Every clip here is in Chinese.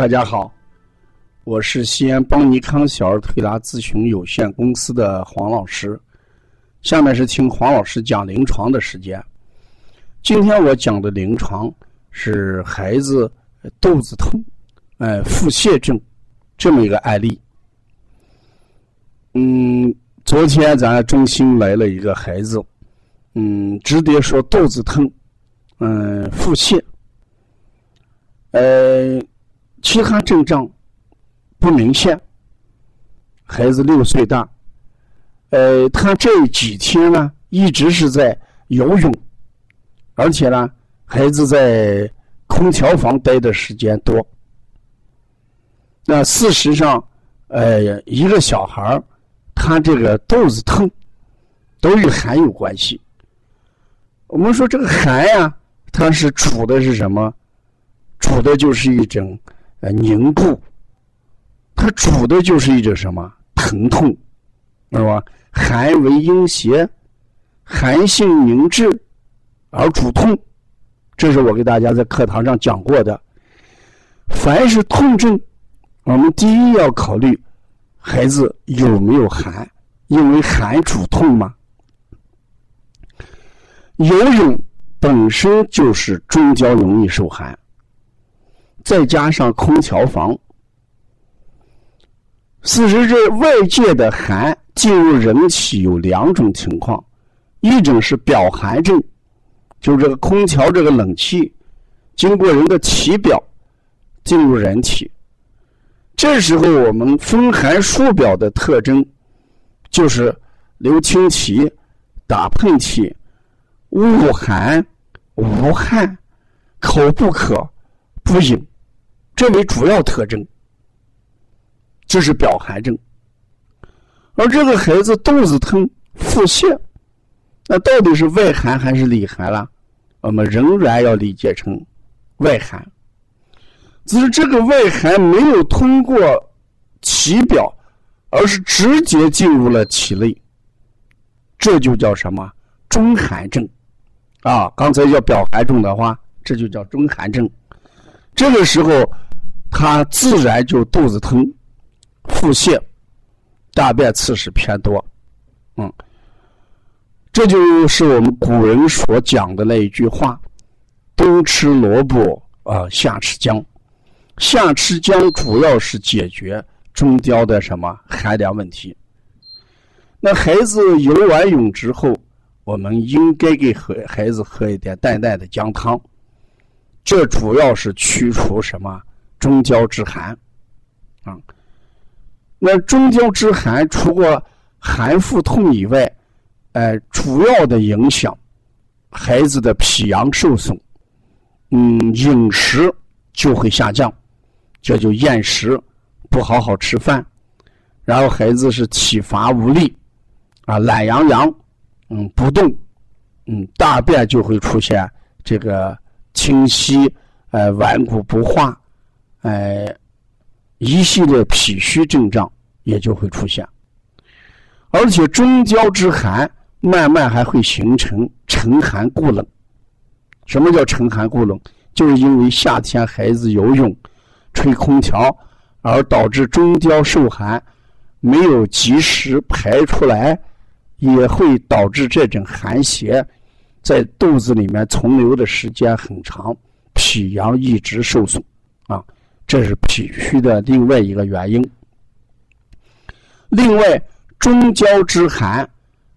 大家好，我是西安邦尼康小儿推拿咨询有限公司的黄老师。下面是听黄老师讲临床的时间。今天我讲的临床是孩子肚子痛，呃，腹泻症这么一个案例。嗯，昨天咱中心来了一个孩子，嗯，直接说肚子疼，嗯，腹泻，呃。其他症状不明显，孩子六岁大，呃，他这几天呢一直是在游泳，而且呢，孩子在空调房待的时间多。那事实上，呃，一个小孩他这个肚子疼，都与寒有关系。我们说这个寒呀，它是主的是什么？主的就是一种。呃，凝固，它主的就是一种什么疼痛，是吧？寒为阴邪，寒性凝滞而主痛，这是我给大家在课堂上讲过的。凡是痛症，我们第一要考虑孩子有没有寒，因为寒主痛嘛。游泳本身就是中焦容易受寒。再加上空调房，事实这外界的寒进入人体有两种情况，一种是表寒症，就是这个空调这个冷气经过人的体表进入人体，这时候我们风寒束表的特征就是流清涕、打喷嚏、恶寒、无汗、口不渴、不饮。这为主要特征，这是表寒症。而这个孩子肚子疼、腹泻，那到底是外寒还是里寒了？我们仍然要理解成外寒。只是这个外寒没有通过体表，而是直接进入了体内，这就叫什么中寒症？啊，刚才叫表寒症的话，这就叫中寒症。这个时候。他自然就肚子疼、腹泻、大便次数偏多，嗯，这就是我们古人所讲的那一句话：“冬吃萝卜啊，夏吃姜。”夏吃姜主要是解决中焦的什么寒凉问题。那孩子游完泳之后，我们应该给孩孩子喝一点淡淡的姜汤，这主要是驱除什么？中焦之寒，啊，那中焦之寒除过寒腹痛以外，呃，主要的影响孩子的脾阳受损，嗯，饮食就会下降，这就厌食，不好好吃饭，然后孩子是体乏无力，啊，懒洋洋，嗯，不动，嗯，大便就会出现这个清晰，呃，顽固不化。呃，一系列脾虚症状也就会出现，而且中焦之寒慢慢还会形成沉寒固冷。什么叫沉寒固冷？就是因为夏天孩子游泳、吹空调，而导致中焦受寒，没有及时排出来，也会导致这种寒邪在肚子里面存留的时间很长，脾阳一直受损啊。这是脾虚的另外一个原因。另外，中焦之寒，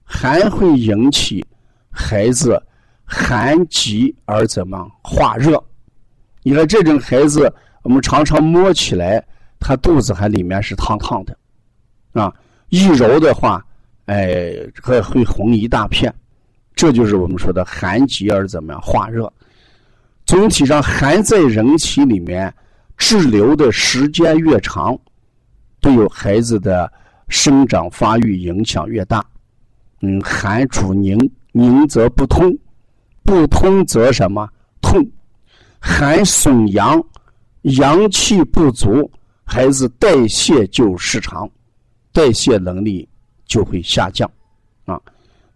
还会引起孩子寒极而怎么化热？你看这种孩子，我们常常摸起来，他肚子还里面是烫烫的，啊，一揉的话，哎，还会红一大片。这就是我们说的寒极而怎么样化热？总体上，寒在人体里面。滞留的时间越长，对有孩子的生长发育影响越大。嗯，寒主凝，凝则不通，不通则什么痛？寒损阳，阳气不足，孩子代谢就失常，代谢能力就会下降。啊，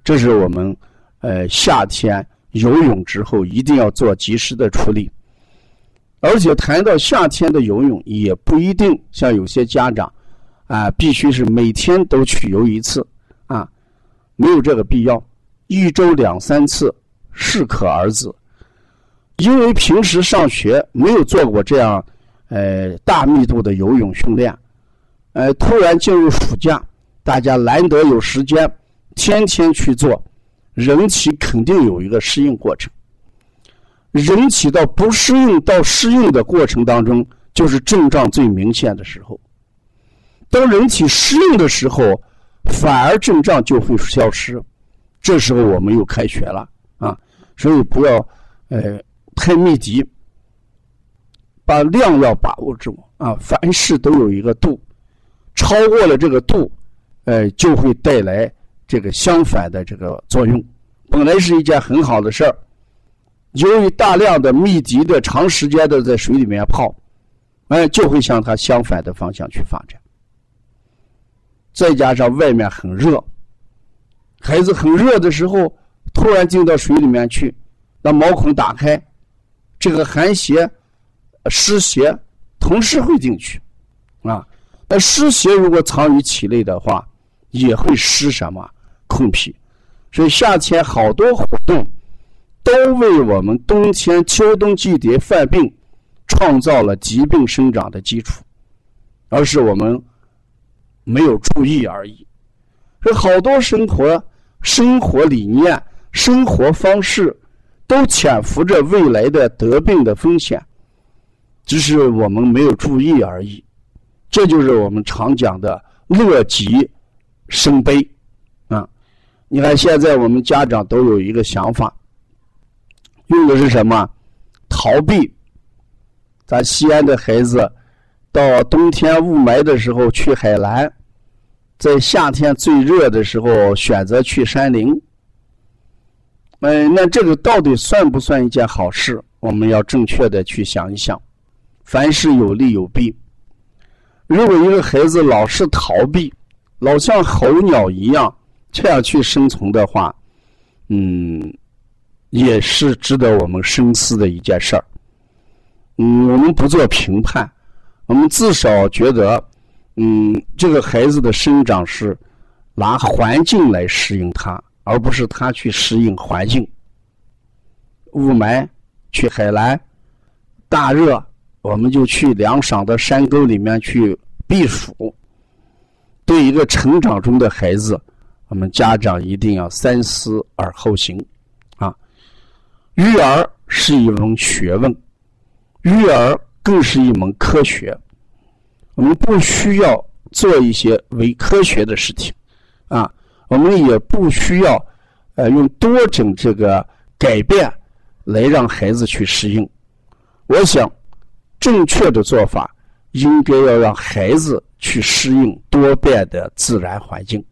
这是我们呃夏天游泳之后一定要做及时的处理。而且谈到夏天的游泳，也不一定像有些家长啊，必须是每天都去游一次啊，没有这个必要，一周两三次适可而止。因为平时上学没有做过这样呃大密度的游泳训练，呃，突然进入暑假，大家难得有时间，天天去做，人体肯定有一个适应过程。人体到不适应到适应的过程当中，就是症状最明显的时候。当人体适应的时候，反而症状就会消失。这时候我们又开学了啊，所以不要呃太密集，把量要把握住啊。凡事都有一个度，超过了这个度，呃，就会带来这个相反的这个作用。本来是一件很好的事儿。由于大量的密集的长时间的在水里面泡，哎，就会向它相反的方向去发展。再加上外面很热，孩子很热的时候，突然进到水里面去，那毛孔打开，这个寒邪、湿邪同时会进去，啊，那湿邪如果藏于体内的话，也会湿什么？控脾。所以夏天好多活动。都为我们冬天、秋冬季节犯病创造了疾病生长的基础，而是我们没有注意而已。所以好多生活、生活理念、生活方式都潜伏着未来的得病的风险，只是我们没有注意而已。这就是我们常讲的乐极生悲！你看，现在我们家长都有一个想法。用的是什么？逃避。咱西安的孩子，到冬天雾霾的时候去海南，在夏天最热的时候选择去山林。嗯，那这个到底算不算一件好事？我们要正确的去想一想。凡事有利有弊。如果一个孩子老是逃避，老像候鸟一样这样去生存的话，嗯。也是值得我们深思的一件事儿。嗯，我们不做评判，我们至少觉得，嗯，这个孩子的生长是拿环境来适应他，而不是他去适应环境。雾霾，去海南，大热，我们就去凉爽的山沟里面去避暑。对一个成长中的孩子，我们家长一定要三思而后行。啊育儿是一门学问，育儿更是一门科学。我们不需要做一些伪科学的事情，啊，我们也不需要呃用多种这个改变来让孩子去适应。我想，正确的做法应该要让孩子去适应多变的自然环境。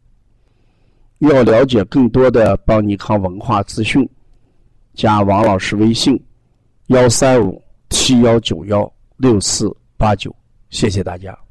要了解更多的邦尼康文化资讯。加王老师微信：幺三五七幺九幺六四八九，谢谢大家。